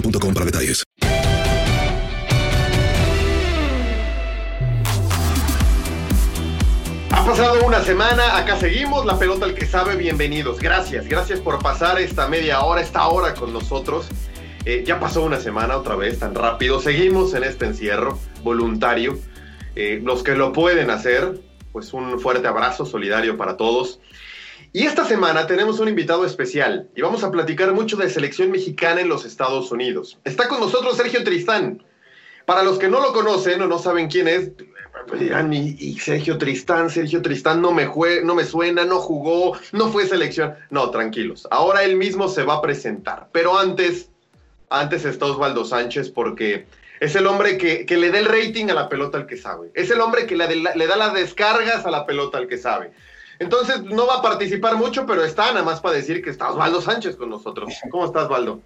boostmobile.com para detalles. Ha pasado una semana, acá seguimos, la pelota al que sabe, bienvenidos. Gracias, gracias por pasar esta media hora, esta hora con nosotros. Eh, ya pasó una semana otra vez, tan rápido. Seguimos en este encierro voluntario. Eh, los que lo pueden hacer, pues un fuerte abrazo solidario para todos. Y esta semana tenemos un invitado especial y vamos a platicar mucho de selección mexicana en los Estados Unidos. Está con nosotros Sergio Tristán. Para los que no lo conocen o no saben quién es, dirán, y, Sergio Tristán, Sergio Tristán no me, no me suena, no jugó, no fue selección. No, tranquilos. Ahora él mismo se va a presentar. Pero antes, antes está Osvaldo Sánchez porque es el hombre que, le da el rating a la pelota al que sabe. Es el hombre que le da las descargas a la pelota al que sabe. Entonces no va a participar mucho, pero está nada más para decir que está Osvaldo Sánchez con nosotros. ¿Cómo estás, Osvaldo?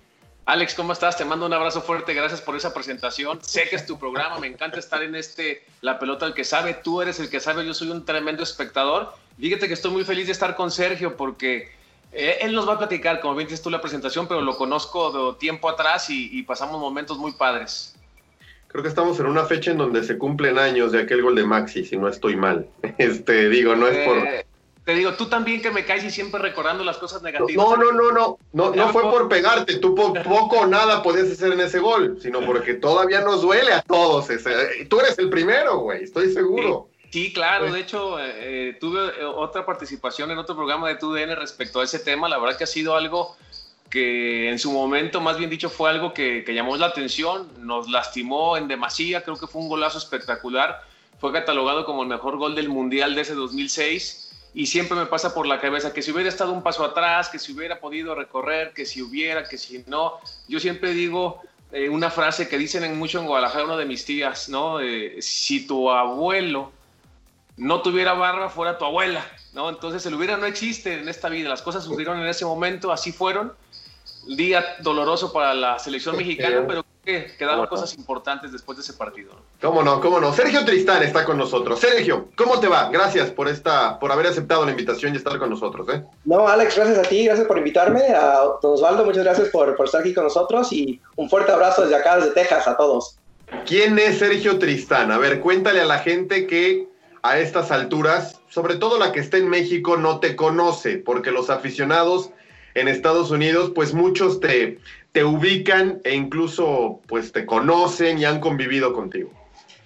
Alex, ¿cómo estás? Te mando un abrazo fuerte, gracias por esa presentación. Sé que es tu programa, me encanta estar en este La Pelota el que sabe, tú eres el que sabe, yo soy un tremendo espectador. Fíjate que estoy muy feliz de estar con Sergio porque eh, él nos va a platicar, como bien dices tú, la presentación, pero lo conozco de tiempo atrás y, pasamos momentos muy padres. Creo que estamos en una fecha en donde se cumplen años de aquel gol de Maxi, si no estoy mal. Este, digo, no es por eh, te digo, tú también que me caes y siempre recordando las cosas negativas. No, no, no, no, no, no fue por pegarte, tú poco o nada podías hacer en ese gol, sino porque todavía nos duele a todos. Ese. Tú eres el primero, güey, estoy seguro. Sí, claro, de hecho, eh, eh, tuve eh, otra participación en otro programa de TUDN respecto a ese tema, la verdad que ha sido algo que en su momento, más bien dicho, fue algo que, que llamó la atención, nos lastimó en demasía, creo que fue un golazo espectacular, fue catalogado como el mejor gol del Mundial de ese 2006 y siempre me pasa por la cabeza que si hubiera estado un paso atrás, que si hubiera podido recorrer, que si hubiera, que si no. Yo siempre digo eh, una frase que dicen en mucho en Guadalajara, una de mis tías, ¿no? si tu abuelo no tuviera barba, fuera tu abuela, ¿no? Entonces el hubiera no existe en esta vida, las cosas sucedieron en ese momento, así fueron. Día doloroso para la selección mexicana, pero que quedaron cosas importantes después de ese partido. ¿Cómo no? ¿Cómo no? Sergio Tristán está con nosotros. Sergio, ¿cómo te va? Gracias por esta, por haber aceptado la invitación y estar con nosotros. ¿eh? No, Alex, gracias a ti, gracias por invitarme. A don Osvaldo, muchas gracias por, por estar aquí con nosotros y un fuerte abrazo desde acá, desde Texas, a todos. ¿Quién es Sergio Tristán? A ver, cuéntale a la gente que a estas alturas, sobre todo la que está en México, no te conoce, porque los aficionados en Estados Unidos, pues muchos te, te ubican e incluso pues te conocen y han convivido contigo.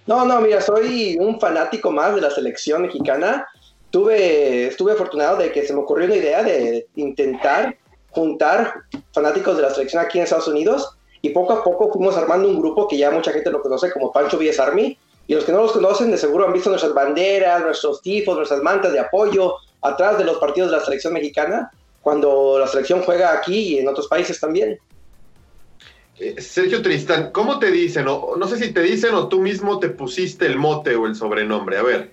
No, no, mira, soy un fanático más de la selección mexicana. Tuve, estuve afortunado de que se me ocurrió una idea de intentar juntar fanáticos de la selección aquí en Estados Unidos y poco a poco fuimos armando un grupo que ya mucha gente lo conoce como Pancho Villas Army y los que no los conocen de seguro han visto nuestras banderas, nuestros tifos, nuestras mantas de apoyo atrás de los partidos de la selección mexicana cuando la selección juega aquí y en otros países también. Eh, Sergio Tristán, ¿cómo te dicen? No sé si te dicen o tú mismo te pusiste el mote o el sobrenombre. A ver.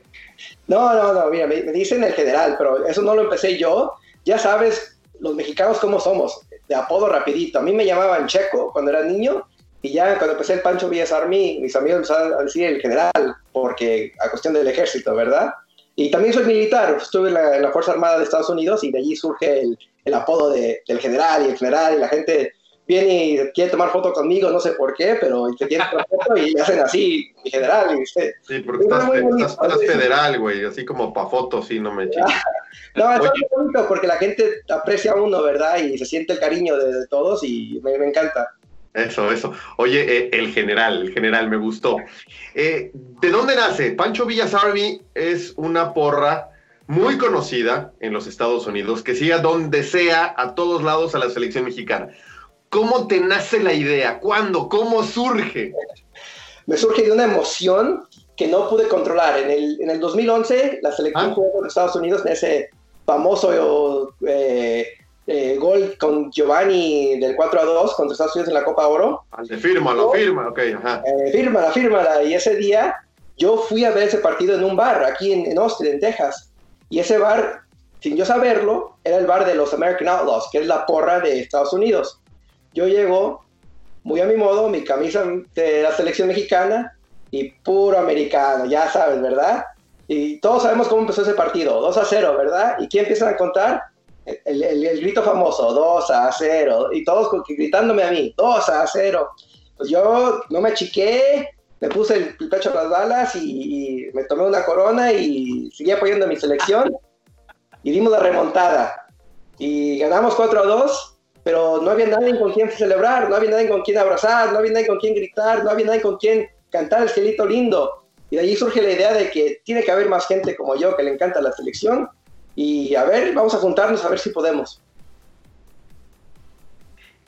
No, no, no, mira, me, dicen el general, pero eso no lo empecé yo. Ya sabes, los mexicanos cómo somos, de apodo rapidito. A mí me llamaban Checo cuando era niño y ya cuando empecé el Pancho Villas Army, mis amigos empezaron a decir el general, porque a cuestión del ejército, ¿verdad? Y también soy militar, estuve en la, en la Fuerza Armada de Estados Unidos y de allí surge el, apodo de, del general y el general y la gente viene y quiere tomar foto conmigo, no sé por qué, pero te tienen la foto y hacen así, mi general. Y usted, Sí, porque estás, bonito, federal, güey, así como pa' fotos, sí, no me chingues. No, es Oye. muy bonito porque la gente aprecia a uno, ¿verdad? Y se siente el cariño de, de todos y me, me encanta. Eso, eso. Oye, eh, el general, el general, me gustó. Eh, ¿De dónde nace? Pancho Villas Army es una porra muy conocida en los Estados Unidos, que sigue a donde sea, a todos lados, a la selección mexicana. ¿Cómo te nace la idea? ¿Cuándo? ¿Cómo surge? Me surge de una emoción que no pude controlar. En el, en el 2011, la selección Ah. jugó con Estados Unidos en ese famoso eh, eh, gol con Giovanni del 4 a 2 contra Estados Unidos en la Copa Oro. Ande, Fírmalo, firma, ok, ajá. Eh, fírmala, fírmala. Y ese día yo fui a ver ese partido en un bar aquí en, en Austin, en Texas. Y ese bar, sin yo saberlo, era el bar de los American Outlaws, que es la porra de Estados Unidos. Yo llego muy a mi modo, mi camisa de la selección mexicana y puro americano, ya sabes, ¿verdad? Y todos sabemos cómo empezó ese partido, 2 a 0, ¿verdad? ¿Y quién empiezan a contar? El, el- grito famoso, 2 a 0, y todos gritándome a mí, 2 a 0. Pues yo no me achiqué, me puse el, el pecho a las balas y, y me tomé una corona y seguí apoyando a mi selección y dimos la remontada. Y ganamos 4 a 2, pero no había nadie con quien celebrar, no había nadie con quien abrazar, no había nadie con quien gritar, no había nadie con quien cantar el cielito lindo. Y de allí surge la idea de que tiene que haber más gente como yo que le encanta la selección. Y a ver, vamos a juntarnos a ver si podemos.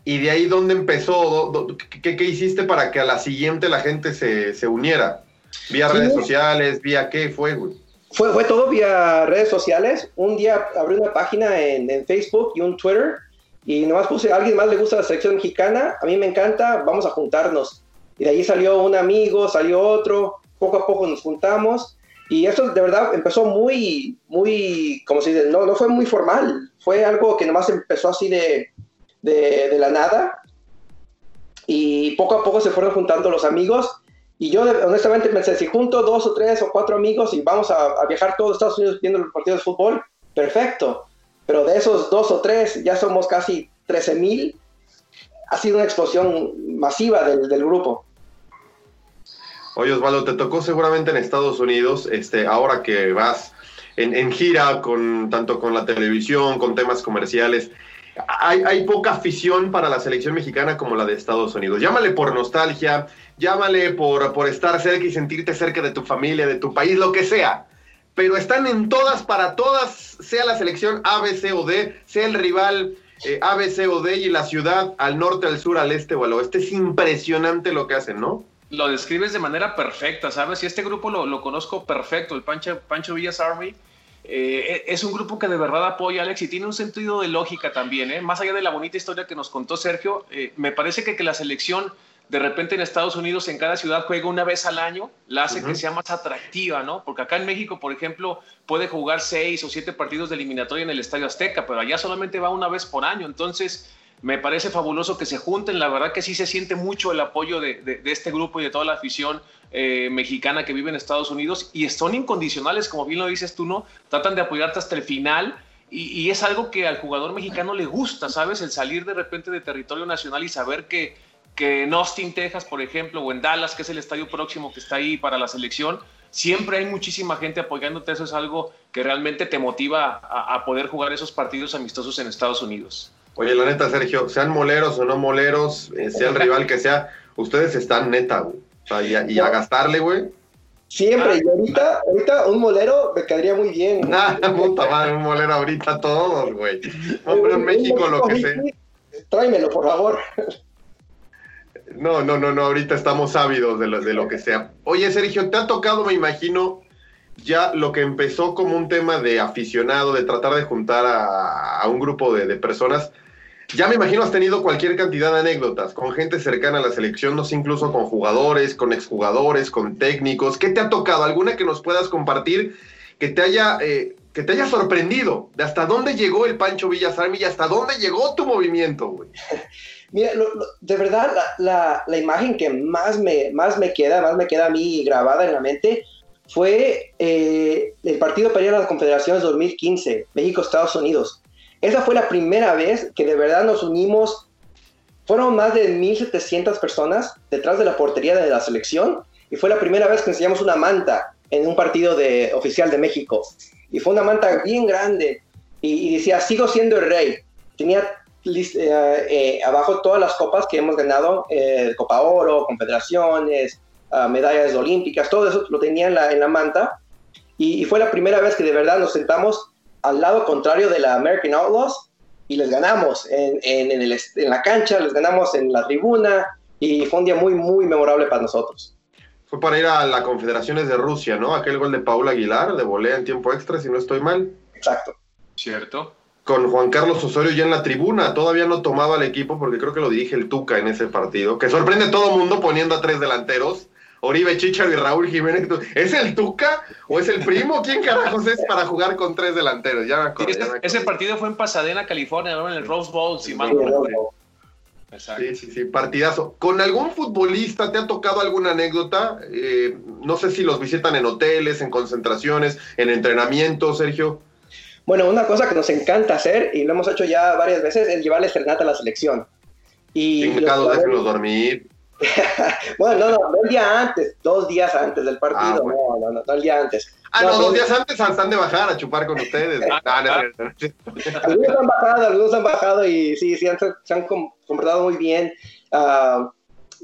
¿Y de ahí dónde empezó? ¿Dó- dó- ¿Qué, qué hiciste para que a la siguiente la gente se, se uniera? ¿Vía Sí. redes sociales? ¿Vía qué fue, güey? Fue, fue todo vía redes sociales. Un día abrí una página en, en Facebook y un Twitter y nomás puse, ¿a alguien más le gusta la selección mexicana? A mí me encanta, vamos a juntarnos. Y de ahí salió un amigo, salió otro, poco a poco nos juntamos. Y esto de verdad empezó muy, muy, como se dice, no, no fue muy formal. Fue algo que nomás empezó así de, de, de la nada. Y poco a poco se fueron juntando los amigos. Y yo honestamente pensé, si junto dos o tres o cuatro amigos y vamos a, a viajar todos Estados Unidos viendo los partidos de fútbol, perfecto. Pero de esos dos o tres ya somos casi 13 mil. Ha sido una explosión masiva del, del grupo. Oye, Osvaldo, te tocó seguramente en Estados Unidos, este, ahora que vas en, en gira con tanto con la televisión, con temas comerciales. Hay, hay poca afición para la selección mexicana como la de Estados Unidos. Llámale por nostalgia, llámale por, por estar cerca y sentirte cerca de tu familia, de tu país, lo que sea. Pero están en todas para todas, sea la selección A, B, C o D, sea el rival eh, A, B, C o D y la ciudad al norte, al sur, al este o al oeste. Es impresionante lo que hacen, ¿no? lo describes de manera perfecta, ¿sabes? Y este grupo lo, conozco perfecto, el Pancho, Pancho Villas Army. eh, es un grupo que de verdad apoya a Alex y tiene un sentido de lógica también, ¿eh? Más allá de la bonita historia que nos contó Sergio, eh, me parece que, que la selección de repente en Estados Unidos, en cada ciudad, juega una vez al año, la hace que sea más atractiva, ¿no? Porque acá en México, por ejemplo, puede jugar seis o siete partidos de eliminatoria en el Estadio Azteca, pero allá solamente va una vez por año. Entonces, me parece fabuloso que se junten. La verdad que sí se siente mucho el apoyo de, de- de este grupo y de toda la afición eh, mexicana que vive en Estados Unidos y son incondicionales, como bien lo dices tú, ¿no? Tratan de apoyarte hasta el final. Y, y es algo que al jugador mexicano le gusta, ¿sabes? El salir de repente de territorio nacional y saber que, que en Austin, Texas, por ejemplo, o en Dallas, que es el estadio próximo que está ahí para la selección, siempre hay muchísima gente apoyándote. Eso es algo que realmente te motiva a, a poder jugar esos partidos amistosos en Estados Unidos. Oye, la neta, Sergio, sean moleros o no moleros, eh, sea el rival que sea, ustedes están neta, güey. O sea, y a, y a gastarle, güey. Siempre, y ahorita, ahorita un molero me quedaría muy bien. Nah, puta madre, un molero ahorita todos, güey. Hombre, en México lo que sea. Tráemelo, por favor. No, no, no, no, ahorita estamos ávidos de lo, de lo que sea. Oye, Sergio, te ha tocado, me imagino, ya lo que empezó como un tema de aficionado, de tratar de juntar a, un grupo de, de personas, Ya me imagino has tenido cualquier cantidad de anécdotas con gente cercana a la selección, no sé, incluso con jugadores, con exjugadores, con técnicos. ¿Qué te ha tocado? ¿Alguna que nos puedas compartir que te haya, eh, que te haya sorprendido? ¿De hasta dónde llegó el Pancho Villasarmi y hasta dónde llegó tu movimiento, güey? Mira, de verdad, la, la, imagen que más me, más me queda, más me queda a mí grabada en la mente, fue eh, el partido para las Confederaciones 2015, México-Estados Unidos. Esa fue la primera vez que de verdad nos unimos. Fueron más de 1.700 personas detrás de la portería de la selección y fue la primera vez que enseñamos una manta en un partido de, oficial de México. Y fue una manta bien grande y, decía, sigo siendo el rey. Tenía eh, eh, abajo todas las copas que hemos ganado, eh, Copa Oro, Confederaciones, ah, medallas olímpicas, todo eso lo tenía en la, en la manta. y, fue la primera vez que de verdad nos sentamos al lado contrario de la American Outlaws y les ganamos en, en, la cancha, les ganamos en la tribuna y fue un día muy, muy memorable para nosotros. Fue para ir a la Confederaciones de Rusia, ¿no? Aquel gol de Paula Aguilar, de volea en tiempo extra, si no estoy mal. Exacto. Cierto. Con Juan Carlos Osorio ya en la tribuna, todavía no tomaba el equipo porque creo que lo dirige el Tuca en ese partido, que sorprende a todo mundo poniendo a tres delanteros Oribe Chicharo y Raúl Jiménez. ¿Es el Tuca o es el primo? ¿Quién carajos es para jugar con tres delanteros? Ya me ese, partido fue en Pasadena, California, en el Rose Bowl, si mal Sí, sí, sí, partidazo. ¿Con algún futbolista te ha tocado alguna anécdota? Eh, no sé si los visitan en hoteles, en concentraciones, en entrenamiento, Sergio. Bueno, una cosa que nos encanta hacer, y lo hemos hecho ya varias veces, es llevarle serenata a la selección. Y déjenlos dormir. bueno, no, no, el día antes, dos días antes del partido, ah, no, no, no, el día antes. Ah, no, dos días antes están de bajar a chupar con ustedes. algunos han bajado, algunos han bajado y sí, sí, han, se han comportado muy bien. Uh,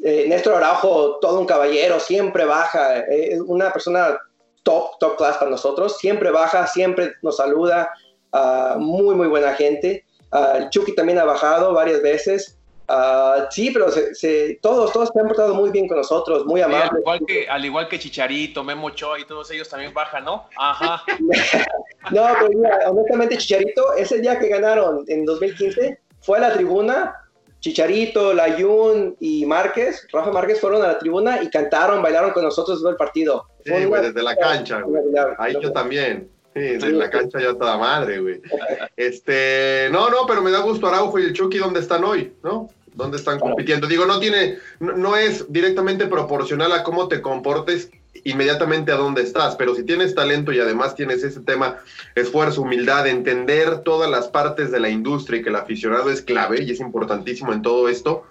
eh, Néstor Araujo, todo un caballero, siempre baja, es una persona top, top class para nosotros, siempre baja, siempre nos saluda, uh, muy, muy buena gente. Uh, Chucky también ha bajado varias veces. Uh, sí, pero se, todos, todos se han portado muy bien con nosotros, muy amables. al, igual que, al igual que Chicharito, Memo Choa y todos ellos también bajan, ¿no? Ajá. no, pero mira, honestamente, Chicharito, ese día que ganaron en 2015, fue a la tribuna. Chicharito, Layun y Márquez, Rafa Márquez fueron a la tribuna y cantaron, bailaron con nosotros todo el partido. Sí, güey, desde la cancha, güey. Ahí yo también. Sí, en la cancha ya toda madre, güey. Este, no, no, pero me da gusto Araujo y el Chucky dónde están hoy, ¿no? ¿Dónde están compitiendo? Digo, no tiene, no, es directamente proporcional a cómo te comportes inmediatamente a dónde estás, pero si tienes talento y además tienes ese tema, esfuerzo, humildad, entender todas las partes de la industria y que el aficionado es clave y es importantísimo en todo esto,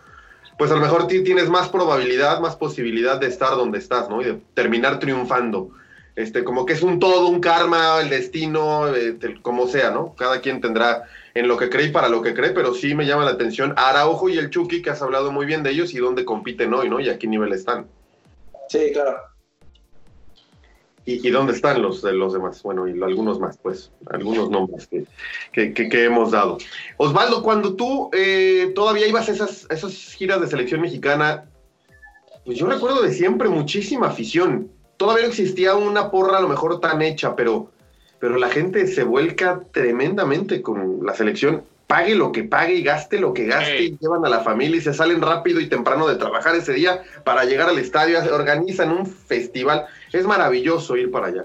pues a lo mejor tienes más probabilidad, más posibilidad de estar donde estás, ¿no? Y de terminar triunfando. Este, como que es un todo, un karma, el destino, eh, como sea, ¿no? Cada quien tendrá en lo que cree y para lo que cree, pero sí me llama la atención Araujo y el Chucky, que has hablado muy bien de ellos y dónde compiten hoy, ¿no? Y a qué nivel están. Sí, claro. ¿Y, dónde están los, los demás? Bueno, y algunos más, pues, algunos nombres que, que, hemos dado. Osvaldo, cuando tú eh, todavía ibas a esas, esas giras de selección mexicana, pues yo recuerdo de siempre muchísima afición todavía no existía una porra a lo mejor tan hecha, pero, pero la gente se vuelca tremendamente con la selección. Pague lo que pague y gaste lo que gaste y llevan a la familia y se salen rápido y temprano de trabajar ese día para llegar al estadio, organizan un festival. Es maravilloso ir para allá.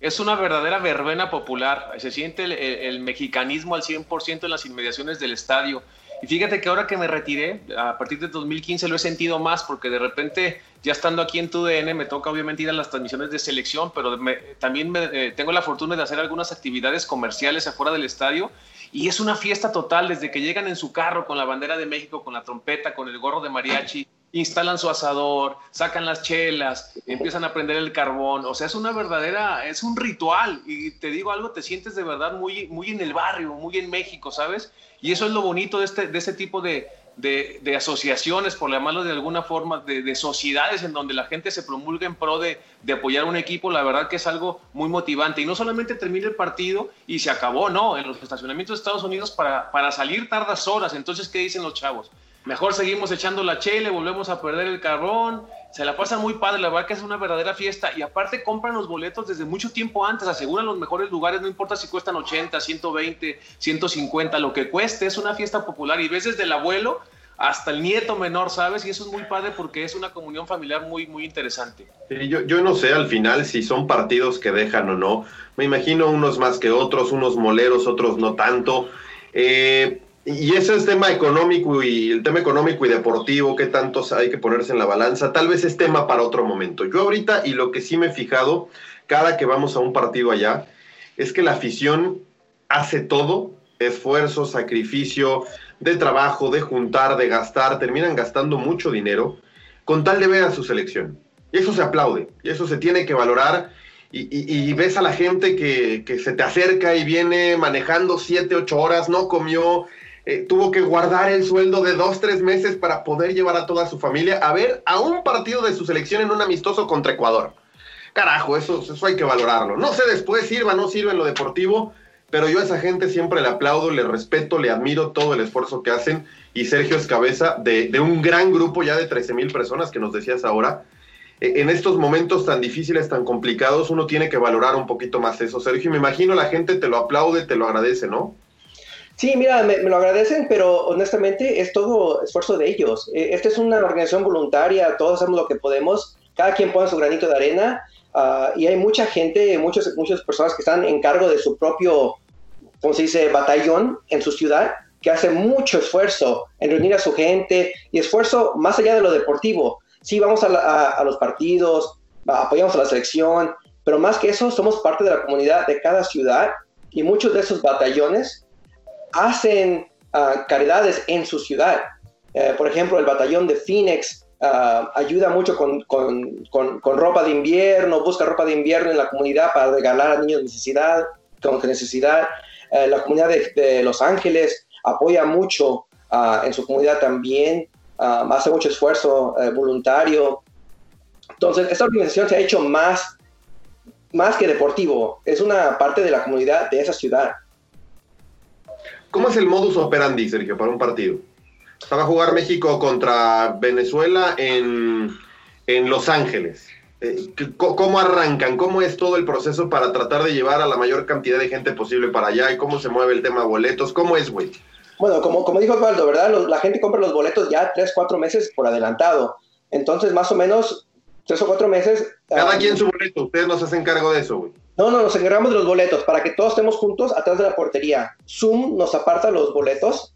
Es una verdadera verbena popular. Se siente el, el mexicanismo al 100% en las inmediaciones del estadio. Y fíjate que ahora que me retiré, a partir de 2015 lo he sentido más porque de repente, ya estando aquí en TUDN, me toca obviamente ir a las transmisiones de selección, pero también eh, tengo la fortuna de hacer algunas actividades comerciales afuera del estadio y es una fiesta total desde que llegan en su carro con la bandera de México, con la trompeta, con el gorro de mariachi, instalan su asador, sacan las chelas, empiezan a prender el carbón, o sea, es una verdadera, es un ritual y te digo algo, te sientes de verdad muy, muy en el barrio, muy en México, ¿sabes? Y eso es lo bonito de este, de este tipo de, de, asociaciones, por llamarlo de alguna forma, de, sociedades en donde la gente se promulga en pro de, apoyar un equipo, la verdad que es algo muy motivante. Y no solamente termina el partido y se acabó, no, en los estacionamientos de Estados Unidos para, salir tardas horas. Entonces, ¿qué dicen los chavos? mejor seguimos echando la chele, volvemos a perder el carbón, se la pasan muy padre, la verdad que es una verdadera fiesta y aparte compran los boletos desde mucho tiempo antes, aseguran los mejores lugares, no importa si cuestan 80, 120, 150, lo que cueste, es una fiesta popular y ves desde el abuelo hasta el nieto menor, ¿sabes? Y eso es muy padre porque es una comunión familiar muy, muy interesante. yo, yo no sé al final si son partidos que dejan o no. Me imagino unos más que otros, unos moleros, otros no tanto. Eh, y ese es tema económico y el tema económico y deportivo, qué tantos hay que ponerse en la balanza, tal vez es tema para otro momento. Yo ahorita, y lo que sí me he fijado, cada que vamos a un partido allá, es que la afición hace todo, esfuerzo, sacrificio, de trabajo, de juntar, de gastar, terminan gastando mucho dinero con tal de ver a su selección. Y eso se aplaude, y eso se tiene que valorar. Y, ves a la gente que, que, se te acerca y viene manejando siete, ocho horas, no comió, eh, tuvo que guardar el sueldo de dos, tres meses para poder llevar a toda su familia a ver a un partido de su selección en un amistoso contra Ecuador. Carajo, eso, eso hay que valorarlo. No sé después sirva, no sirve en lo deportivo, pero yo a esa gente siempre le aplaudo, le respeto, le admiro todo el esfuerzo que hacen. Y Sergio es cabeza de, de un gran grupo ya de 13 mil personas que nos decías ahora. E, en estos momentos tan difíciles, tan complicados, uno tiene que valorar un poquito más eso. Sergio, me imagino la gente te lo aplaude, te lo agradece, ¿no? Sí, mira, me, lo agradecen, pero honestamente es todo esfuerzo de ellos. Eh, esta es una organización voluntaria, todos hacemos lo que podemos, cada quien pone su granito de arena uh, y hay mucha gente, muchos, muchas personas que están en cargo de su propio, ¿cómo se dice?, batallón en su ciudad, que hacen mucho esfuerzo en reunir a su gente y esfuerzo más allá de lo deportivo. Sí, vamos a, a los partidos, apoyamos a la selección, pero más que eso, somos parte de la comunidad de cada ciudad y muchos de esos batallones hacen uh, caridades en su ciudad. Uh, por ejemplo, el batallón de Phoenix uh, ayuda mucho con, con, con, ropa de invierno, busca ropa de invierno en la comunidad para regalar a niños de necesidad, con necesidad. la comunidad de, Los Ángeles apoya mucho en su comunidad también, hace mucho esfuerzo voluntario. Entonces, esta organización se ha hecho más, más que deportivo, es una parte de la comunidad de esa ciudad. ¿Cómo es el modus operandi, Sergio, para un partido? Estaba a jugar México contra Venezuela en, Los Ángeles. Eh, ¿Cómo arrancan? ¿Cómo es todo el proceso para tratar de llevar a la mayor cantidad de gente posible para allá? ¿Y cómo se mueve el tema boletos? ¿Cómo es, güey? Bueno, como, como dijo Osvaldo, ¿verdad? la gente compra los boletos ya tres, cuatro meses por adelantado. Entonces, más o menos, tres o cuatro meses. Cada ah, quien su boleto, ustedes nos hacen cargo de eso, güey. No, no, nos encargamos de los boletos para que todos estemos juntos atrás de la portería. Zoom nos aparta los boletos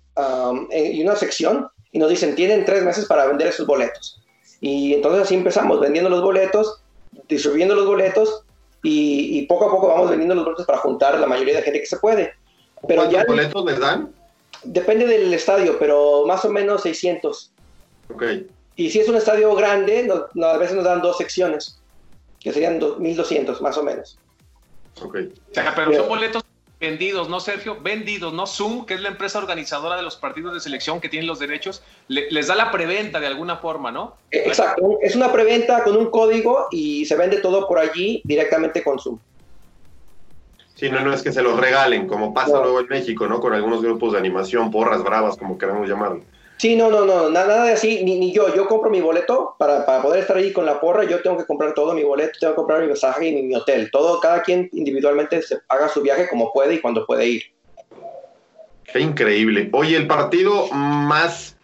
y una sección y nos dicen, tienen tres meses para vender esos boletos. Y entonces así empezamos, vendiendo los boletos, distribuyendo los boletos y, poco a poco vamos vendiendo los boletos para juntar la mayoría de gente que se puede. Pero ¿Cuántos boletos les dan? Depende del estadio, pero más o menos 600. Ok. Y si es un estadio grande, a veces nos dan dos secciones, que serían 1200 más o menos. Ok. pero son boletos vendidos, ¿no, Sergio? Vendidos, ¿no? Zoom, que es la empresa organizadora de los partidos de selección que tienen los derechos, les da la preventa de alguna forma, ¿no? Exacto, es una preventa con un código y se vende todo por allí directamente con Zoom. Sí, no, no es que se los regalen, como pasa luego en México, ¿no? Con algunos grupos de animación, porras bravas, como queremos llamarlo. Sí, no, no, no, nada, de así, ni, ni yo. Yo compro mi boleto para, para, poder estar ahí con la porra. Yo tengo que comprar todo mi boleto, tengo que comprar mi mensaje y mi, hotel. Todo, cada quien individualmente se paga su viaje como puede y cuando puede ir. Qué increíble. Oye, el partido más,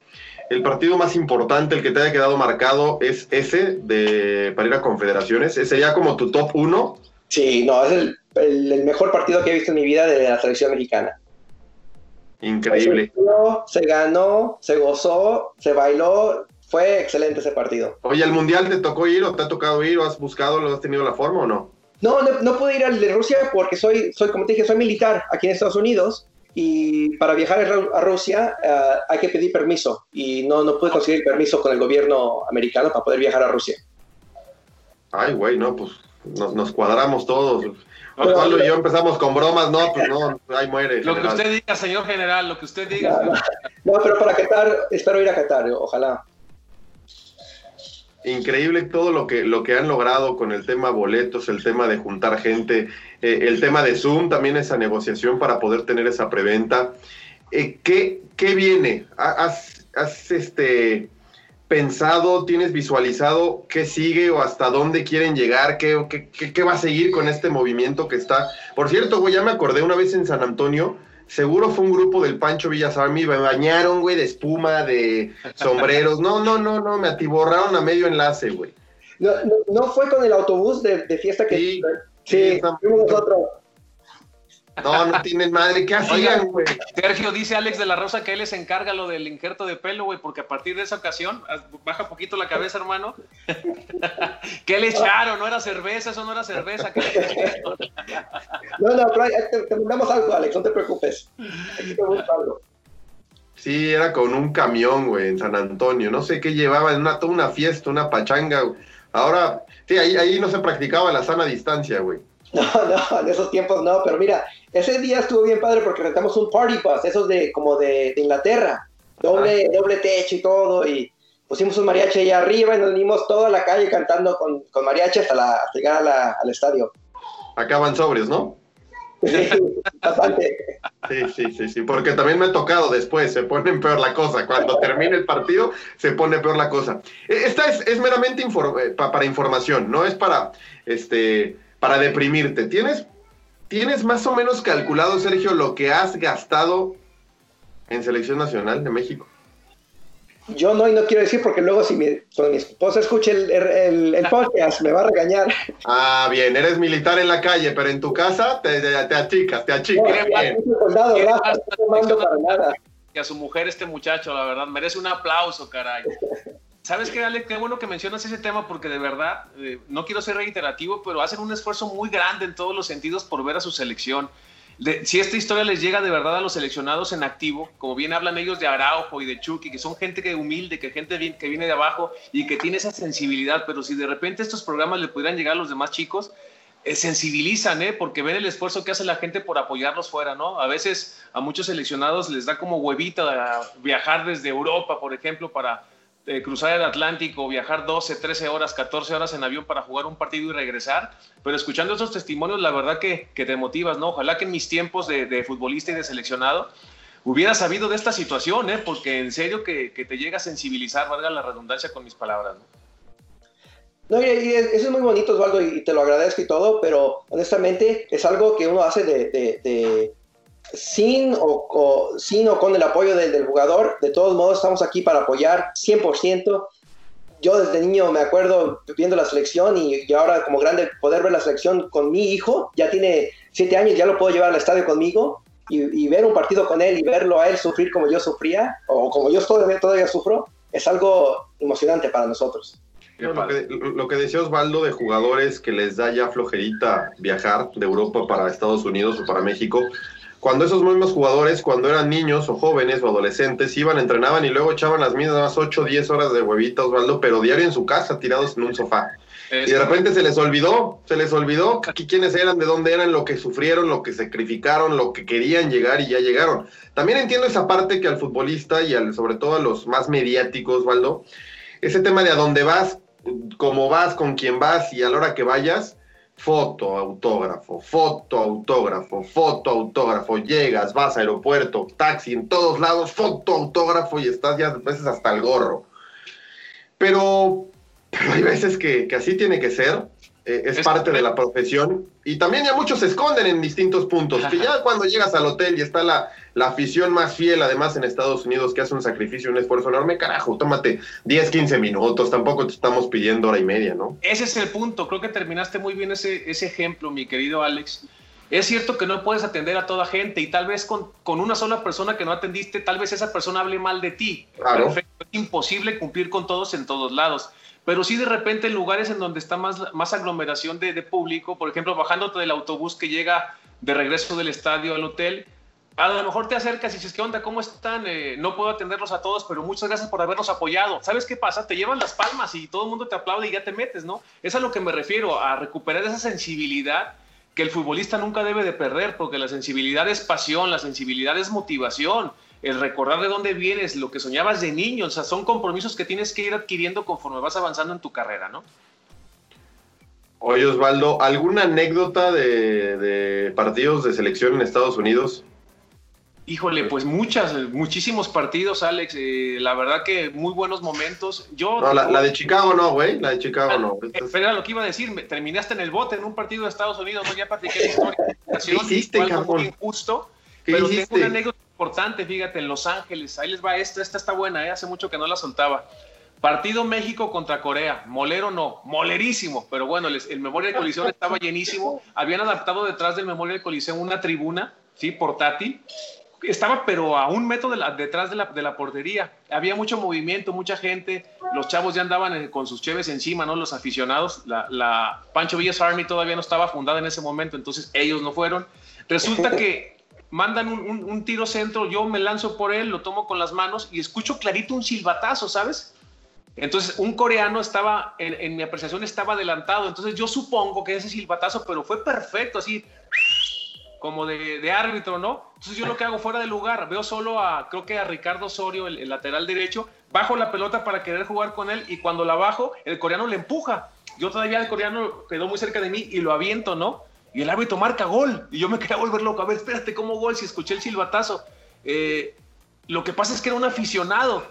el partido más importante, el que te haya quedado marcado, es ese de para ir a Confederaciones. ¿Ese sería como tu top uno? Sí, no, es el, el mejor partido que he visto en mi vida de la selección mexicana. Increíble. Se ganó, se gozó, se bailó. Fue excelente ese partido. Oye, ¿el Mundial te tocó ir o te ha tocado ir o has buscado, lo has tenido la forma o no? No, no, pude ir al de Rusia porque soy, soy, como te dije, soy militar aquí en Estados Unidos y para viajar a Rusia eh, hay que pedir permiso y no, no pude conseguir permiso con el gobierno americano para poder viajar a Rusia. Ay, güey, no, pues nos, nos cuadramos todos. Osvaldo y yo empezamos con bromas, no, pues no, ahí muere. Lo que usted diga, señor general, lo que usted diga. No, pero para Qatar, espero ir a Qatar, ojalá. Increíble todo lo que, lo que han logrado con el tema boletos, el tema de juntar gente, eh, el tema de Zoom, también esa negociación para poder tener esa preventa. Eh, ¿qué, ¿Qué viene? ¿Has, has este, pensado, tienes visualizado qué sigue o hasta dónde quieren llegar, qué, qué, qué va a seguir con este movimiento que está? Por cierto, güey, ya me acordé una vez en San Antonio, seguro fue un grupo del Pancho Villas Army, me bañaron, güey, de espuma, de sombreros. No, no, no, no, me atiborraron a medio enlace, güey. No, no, fue con el autobús de, fiesta que... Sí, sí, fuimos nosotros. No, no tienen madre. ¿Qué hacían, güey? Sergio dice Alex de la Rosa que él les encarga lo del injerto de pelo, güey, porque a partir de esa ocasión, baja poquito la cabeza, hermano. ¿Qué le echaron? ¿No era cerveza? Eso no era cerveza. no, no, te, te, mandamos algo, Alex, no te preocupes. Aquí te algo. Sí, era con un camión, güey, en San Antonio. No sé qué llevaba, una, toda una fiesta, una pachanga. Ahora, sí, ahí, ahí no se practicaba la sana distancia, güey. No, no, en esos tiempos no, pero mira, ese día estuvo bien padre porque rentamos un party bus, esos de como de, Inglaterra, doble, ah. doble techo y todo, y pusimos un mariachi allá arriba y nos dimos toda la calle cantando con, con mariachi hasta, la, llegar al estadio. Acaban sobrios, ¿no? Sí. Sí, sí, sí, porque también me ha tocado después, se pone peor la cosa. Cuando termine el partido, se pone peor la cosa. E, esta es, es meramente eh, para información, no es para este para deprimirte. ¿Tienes, ¿Tienes más o menos calculado, Sergio, lo que has gastado en Selección Nacional de México? Yo no, y no quiero decir porque luego si mi, mi esposa escucha el, podcast me va a regañar. Ah, bien, eres militar en la calle, pero en tu casa te, te, achicas, te achicas. Que a su mujer este muchacho, la verdad, merece un aplauso, caray. ¿Sabes qué, Ale? Qué bueno que mencionas ese tema porque de verdad, eh, no quiero ser reiterativo, pero hacen un esfuerzo muy grande en todos los sentidos por ver a su selección. Si esta historia les llega de verdad a los seleccionados en activo, como bien hablan ellos de Araujo y de Chucky, que son gente que humilde, que gente que viene de abajo y que tiene esa sensibilidad, pero si de repente estos programas le pudieran llegar a los demás chicos, eh, sensibilizan, ¿eh? porque ven el esfuerzo que hace la gente por apoyarlos fuera, ¿no? A veces a muchos seleccionados les da como huevita viajar desde Europa, por ejemplo, para cruzar el Atlántico, viajar 12, 13 horas, 14 horas en avión para jugar un partido y regresar, pero escuchando esos testimonios, la verdad que, te motivas, ¿no? Ojalá que en mis tiempos de, futbolista y de seleccionado hubiera sabido de esta situación, ¿eh? Porque en serio que, te llega a sensibilizar, valga la redundancia con mis palabras, ¿no? No, y eso es muy bonito, Osvaldo, y te lo agradezco y todo, pero honestamente es algo que uno hace de sin o, sin o con el apoyo del, jugador, de todos modos estamos aquí para apoyar 100%. Yo desde niño me acuerdo viendo la selección y, ahora como grande poder ver la selección con mi hijo, ya tiene 7 años, ya lo puedo llevar al estadio conmigo y, ver un partido con él y verlo a él sufrir como yo sufría o como yo todavía, todavía sufro, es algo emocionante para nosotros. Lo que, lo que, decía Osvaldo de jugadores que les da ya flojerita viajar de Europa para Estados Unidos o para México, cuando esos mismos jugadores, cuando eran niños o jóvenes o adolescentes, iban, entrenaban y luego echaban las mismas 8 o 10 horas de huevita, Osvaldo, pero diario en su casa, tirados en un sofá. Y de repente se les olvidó, se les olvidó aquí quiénes eran, de dónde eran, lo que sufrieron, lo que sacrificaron, lo que querían llegar y ya llegaron. También entiendo esa parte que al futbolista y al, sobre todo a los más mediáticos, Osvaldo, ese tema de a dónde vas, cómo vas, con quién vas y a la hora que vayas, foto, autógrafo, foto, autógrafo, foto, autógrafo, llegas, vas a aeropuerto, taxi, en todos lados, foto, autógrafo y estás ya a veces hasta el gorro. Pero, hay veces que, que así tiene que ser eh, es, parte de la profesión. Y también ya muchos se esconden en distintos puntos, que ya cuando llegas al hotel y está la, la afición más fiel, además en Estados Unidos, que hace un sacrificio, un esfuerzo enorme, carajo, tómate 10, 15 minutos, tampoco te estamos pidiendo hora y media, ¿no? Ese es el punto, creo que terminaste muy bien ese, ese ejemplo, mi querido Alex. Es cierto que no puedes atender a toda gente y tal vez con, con, una sola persona que no atendiste, tal vez esa persona hable mal de ti. Claro. Es imposible cumplir con todos en todos lados pero sí de repente en lugares en donde está más, más aglomeración de, público, por ejemplo, bajándote del autobús que llega de regreso del estadio al hotel, a lo mejor te acercas y dices, ¿qué onda? ¿Cómo están? Eh, no puedo atenderlos a todos, pero muchas gracias por habernos apoyado. ¿Sabes qué pasa? Te llevan las palmas y todo el mundo te aplaude y ya te metes, ¿no? Es a lo que me refiero, a recuperar esa sensibilidad que el futbolista nunca debe de perder, porque la sensibilidad es pasión, la sensibilidad es motivación el recordar de dónde vienes, lo que soñabas de niño, o sea, son compromisos que tienes que ir adquiriendo conforme vas avanzando en tu carrera, ¿no? Oye, Osvaldo, ¿alguna anécdota de, partidos de selección en Estados Unidos? Híjole, pues muchas, muchísimos partidos, Alex. Eh, la verdad que muy buenos momentos. Yo no, la, de Chicago no, güey. La de Chicago no. Pero era lo que iba a decir. terminaste en el bote en un partido de Estados Unidos. ¿no? Ya platiqué la historia. ¿Qué hiciste, Muy injusto. pero tengo una anécdota importante, fíjate, en Los Ángeles. Ahí les va esta. Esta está buena, ¿eh? hace mucho que no la soltaba. Partido México contra Corea. Molero no, molerísimo. Pero bueno, el, el Memorial Coliseo estaba llenísimo. Habían adaptado detrás del Memorial Coliseo una tribuna, ¿sí? Portátil estaba pero a un metro de la, detrás de la, de la, portería. Había mucho movimiento, mucha gente. Los chavos ya andaban con sus cheves encima, ¿no? Los aficionados. La, la, Pancho Villas Army todavía no estaba fundada en ese momento, entonces ellos no fueron. Resulta que mandan un, tiro centro, yo me lanzo por él, lo tomo con las manos y escucho clarito un silbatazo, ¿sabes? Entonces, un coreano estaba, en, en mi apreciación, estaba adelantado. Entonces, yo supongo que ese silbatazo, pero fue perfecto, así como de, árbitro, ¿no? Entonces yo lo que hago fuera de lugar, veo solo a, creo que a Ricardo Osorio, el, lateral derecho, bajo la pelota para querer jugar con él y cuando la bajo, el coreano le empuja. Yo todavía el coreano quedó muy cerca de mí y lo aviento, ¿no? Y el árbitro marca gol. Y yo me quería volver loco. A ver, espérate, ¿cómo gol? Si escuché el silbatazo. Eh, lo que pasa es que era un aficionado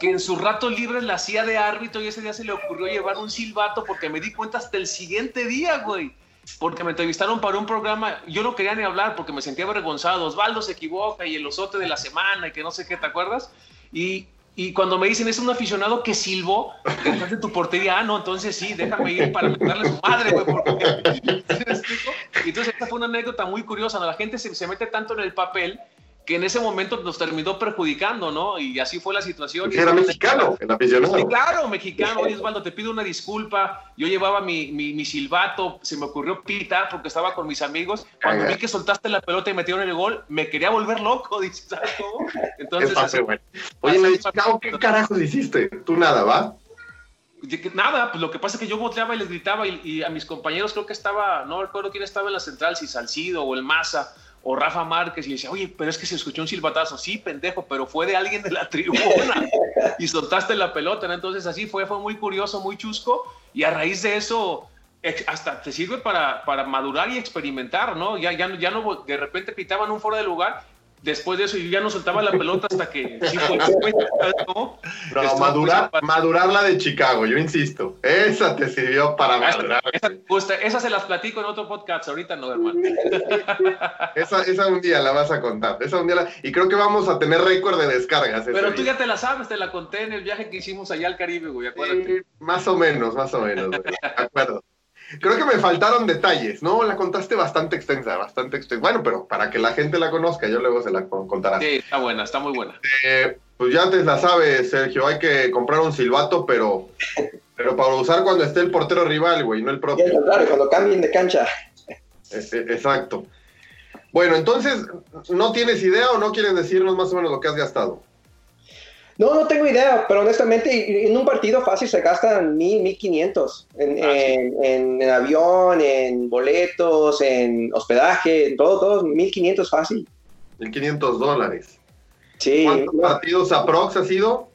que en sus ratos libres la hacía de árbitro y ese día se le ocurrió llevar un silbato porque me di cuenta hasta el siguiente día, güey porque me entrevistaron para un programa, yo no quería ni hablar porque me sentía avergonzado, Osvaldo se equivoca y el osote de la semana y que no sé qué, ¿te acuerdas? Y, y cuando me dicen, es un aficionado que silbó detrás de tu portería, ah, no, entonces sí, déjame ir para darle su madre, güey, porque... Entonces esta fue una anécdota muy curiosa, la gente se, se mete tanto en el papel que en ese momento nos terminó perjudicando, ¿no? Y así fue la situación. era mexicano, el aficionado. Sí, claro, mexicano. Oye, Osvaldo, te pido una disculpa. Yo llevaba mi, mi, silbato, se me ocurrió pitar porque estaba con mis amigos. Cuando vi que soltaste la pelota y metieron el gol, me quería volver loco, ¿sabes cómo? Entonces, así, Oye, en Chicago, ¿qué carajos hiciste? Tú nada, ¿va? Nada, pues lo que pasa es que yo volteaba y les gritaba y, y, a mis compañeros creo que estaba, no recuerdo quién estaba en la central, si Salcido o el Maza, o Rafa Márquez y decía, oye, pero es que se escuchó un silbatazo. Sí, pendejo, pero fue de alguien de la tribuna y soltaste la pelota. Entonces así fue, fue muy curioso, muy chusco y a raíz de eso hasta te sirve para, para madurar y experimentar, ¿no? Ya, ya, ya no, de repente pitaban un foro de lugar después de eso yo ya no soltaba la pelota hasta que sí fue, ¿no? No, madurar, madurar la de Chicago, yo insisto. Esa te sirvió para madurar. Esa, se las platico en otro podcast, ahorita no, hermano. esa, esa un día la vas a contar. Esa un día y creo que vamos a tener récord de descargas. Pero tú ya te la sabes, te la conté en el viaje que hicimos allá al Caribe, güey, acuérdate. más o menos, más o menos, güey. acuerdo. Creo que me faltaron detalles, ¿no? La contaste bastante extensa, bastante extensa. Bueno, pero para que la gente la conozca, yo luego se la contaré. Sí, está buena, está muy buena. Eh, pues ya antes la sabes, Sergio, hay que comprar un silbato, pero, pero para usar cuando esté el portero rival, güey, no el propio. Claro, cuando cambien de cancha. Exacto. Bueno, entonces, ¿no tienes idea o no quieres decirnos más o menos lo que has gastado? No, no tengo idea, pero honestamente en un partido fácil se gastan mil, mil quinientos en, ah, en, en, avión, en boletos, en hospedaje, en todo, todo, mil quinientos fácil. Mil quinientos dólares. Sí. ¿Cuántos partidos aprox ha sido?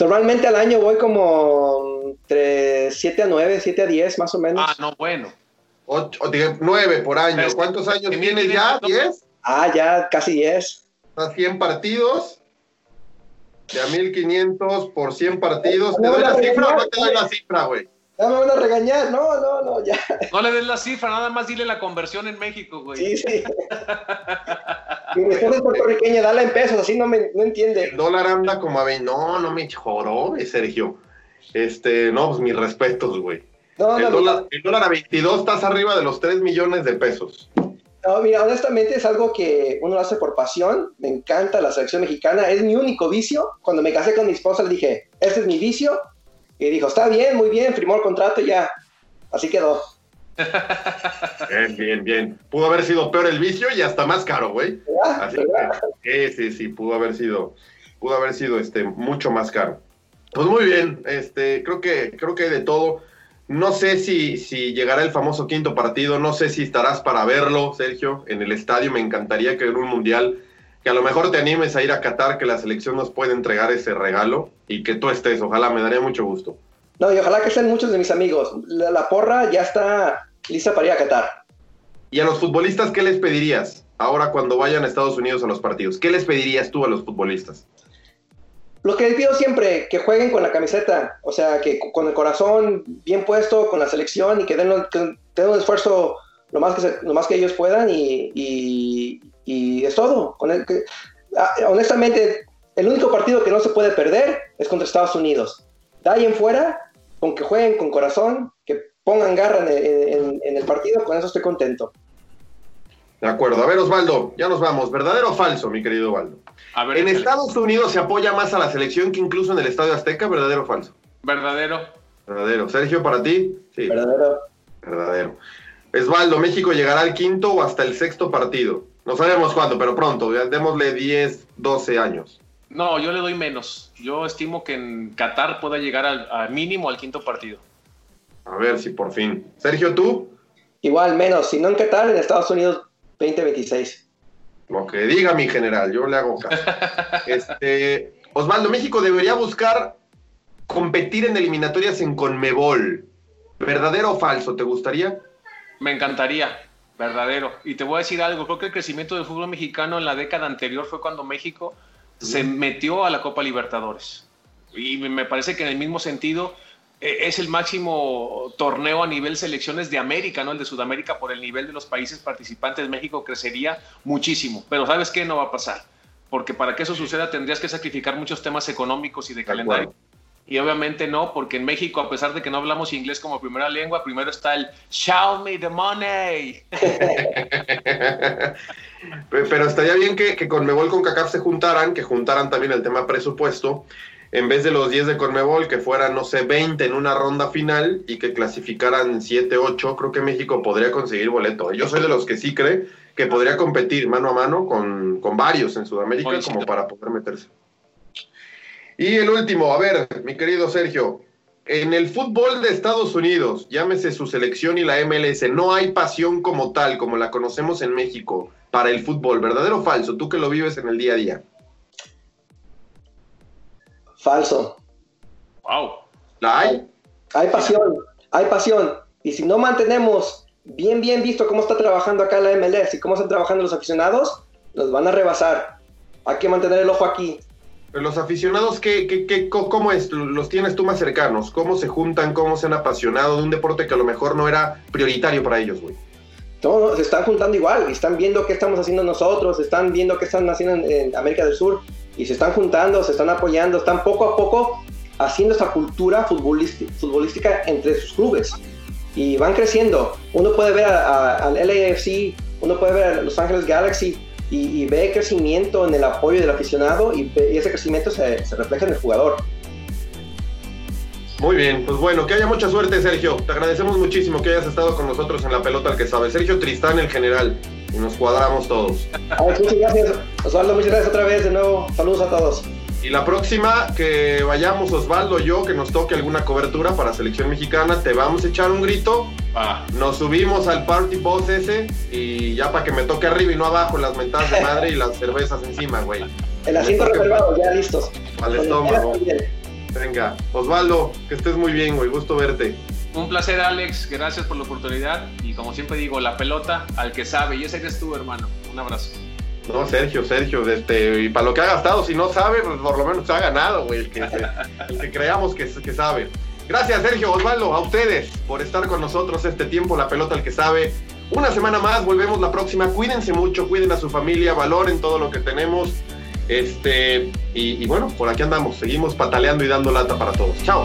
Normalmente al año voy como entre 7 a 9, 7 a 10 más o menos. Ah, no, bueno. 8, 9 por año. ¿Cuántos años tienes ya? ¿10? Ah, ya casi 10. ¿A 100 partidos? De a 1500 por 100 partidos. ¿Te doy la cifra o no te doy la cifra, güey? Ya me van a regañar. No, no, no, ya. No le des la cifra, nada más dile la conversión en México, güey. Sí, sí. Mi esposa es puertorriqueña, dala en pesos, así no me no entiende. El dólar anda como a 20. No, no me joró, Sergio. Este, no, pues mis respetos, güey. No, el, no, dólar, el dólar a 22 estás arriba de los 3 millones de pesos. No, mira, honestamente es algo que uno lo hace por pasión. Me encanta la selección mexicana. Es mi único vicio. Cuando me casé con mi esposa le dije, este es mi vicio. Y dijo, está bien, muy bien, firmó el contrato y ya. Así quedó. Bien, bien, bien. Pudo haber sido peor el vicio y hasta más caro, güey. Así que, sí, sí, sí, pudo haber sido, pudo haber sido este, mucho más caro. Pues muy bien, este, creo que, creo que hay de todo. No sé si, si llegará el famoso quinto partido, no sé si estarás para verlo, Sergio, en el estadio. Me encantaría que en un mundial, que a lo mejor te animes a ir a Qatar, que la selección nos pueda entregar ese regalo y que tú estés. Ojalá, me daría mucho gusto. No, y ojalá que estén muchos de mis amigos. La, porra ya está lista para ir a Qatar. ¿Y a los futbolistas qué les pedirías? ahora cuando vayan a Estados Unidos a los partidos? ¿Qué les pedirías tú a los futbolistas? Lo que les pido siempre, que jueguen con la camiseta, o sea, que con el corazón bien puesto, con la selección y que den, un esfuerzo lo más que, lo más que ellos puedan y, es todo. Ah, honestamente, el único partido que no se puede perder es contra Estados Unidos. De ahí fuera, con que jueguen con corazón, que pongan garra en, el partido, con eso estoy contento. De acuerdo. A ver, Osvaldo, ya nos vamos. ¿Verdadero o falso, mi querido Osvaldo? en Estados Unidos se apoya más a la selección que incluso en el Estadio Azteca, ¿verdadero o falso? Verdadero. Verdadero. Sergio, para ti? Sí. Verdadero. Verdadero. Esvaldo, ¿México llegará al quinto o hasta el sexto partido? No sabemos cuándo, pero pronto. Démosle 10, 12 años. No, yo le doy menos. Yo estimo que en Qatar pueda llegar al, mínimo al quinto partido. A ver si por fin. Sergio, ¿tú? Igual, menos. Si no en Qatar, en Estados Unidos 2026. Lo que diga mi general, yo le hago caso. este, Osvaldo, México debería buscar competir en eliminatorias en Conmebol. ¿Verdadero o falso? ¿Te gustaría? Me encantaría, verdadero. Y te voy a decir algo, creo que el crecimiento del fútbol mexicano en la década anterior fue cuando México se metió a la Copa Libertadores. Y me parece que en el mismo sentido es el máximo torneo a nivel selecciones de América, no el de Sudamérica, por el nivel de los países participantes. México crecería muchísimo, pero ¿sabes qué? No va a pasar. Porque para que eso suceda tendrías que sacrificar muchos temas económicos y de calendario y obviamente no, porque en México, a pesar de que no hablamos inglés como primera lengua, primero está el Show me the money. Pero estaría bien que, que Conmebol con CACAF se juntaran, que juntaran también el tema presupuesto, en vez de los 10 de Conmebol, que fueran, no sé, 20 en una ronda final y que clasificaran 7, 8, creo que México podría conseguir boleto. Yo soy de los que sí cree que podría competir mano a mano con, con varios en Sudamérica como para poder meterse. Y el último, a ver, mi querido Sergio, en el fútbol de Estados Unidos, llámese su selección y la MLS, no hay pasión como tal, como la conocemos en México, para el fútbol. ¿Verdadero o falso? Tú que lo vives en el día a día. Falso. Wow. ¿La hay? Hay pasión, hay pasión. Y si no mantenemos bien, bien visto cómo está trabajando acá la MLS y cómo están trabajando los aficionados, nos van a rebasar. Hay que mantener el ojo aquí. Los aficionados, ¿qué, qué, qué, ¿cómo es? ¿Los tienes tú más cercanos? ¿Cómo se juntan? ¿Cómo se han apasionado de un deporte que a lo mejor no era prioritario para ellos, güey? Todos se están juntando igual, están viendo qué estamos haciendo nosotros, están viendo qué están haciendo en, América del Sur, y se están juntando, se están apoyando, están poco a poco haciendo esta cultura futbolística, entre sus clubes. Y van creciendo. Uno puede ver al LAFC, uno puede ver a Los Ángeles Galaxy, y, ve crecimiento en el apoyo del aficionado y, ese crecimiento se, refleja en el jugador. Muy bien, pues bueno, que haya mucha suerte, Sergio. Te agradecemos muchísimo que hayas estado con nosotros en la pelota al que sabe. Sergio Tristán, el general, y nos cuadramos todos. muchas gracias, Osvaldo. Muchas gracias otra vez de nuevo. Saludos a todos. Y la próxima que vayamos, Osvaldo, yo, que nos toque alguna cobertura para selección mexicana, te vamos a echar un grito. Nos subimos al party boss ese y ya para que me toque arriba y no abajo las mentadas de madre y las cervezas encima, güey. El asiento reservado, ya listos. Al estómago. Venga, Osvaldo, que estés muy bien, güey. Gusto verte. Un placer, Alex. Gracias por la oportunidad. Y como siempre digo, la pelota al que sabe. Y ese eres tú, hermano. Un abrazo. No, Sergio, Sergio, este, y para lo que ha gastado, si no sabe, pues por lo menos se ha ganado, güey, el que, creamos que, sabe. Gracias, Sergio, Osvaldo, a ustedes por estar con nosotros este tiempo, la pelota el que sabe. Una semana más, volvemos la próxima. Cuídense mucho, cuiden a su familia, valoren todo lo que tenemos. Este, y bueno, por aquí andamos, seguimos pataleando y dando lata para todos. Chao.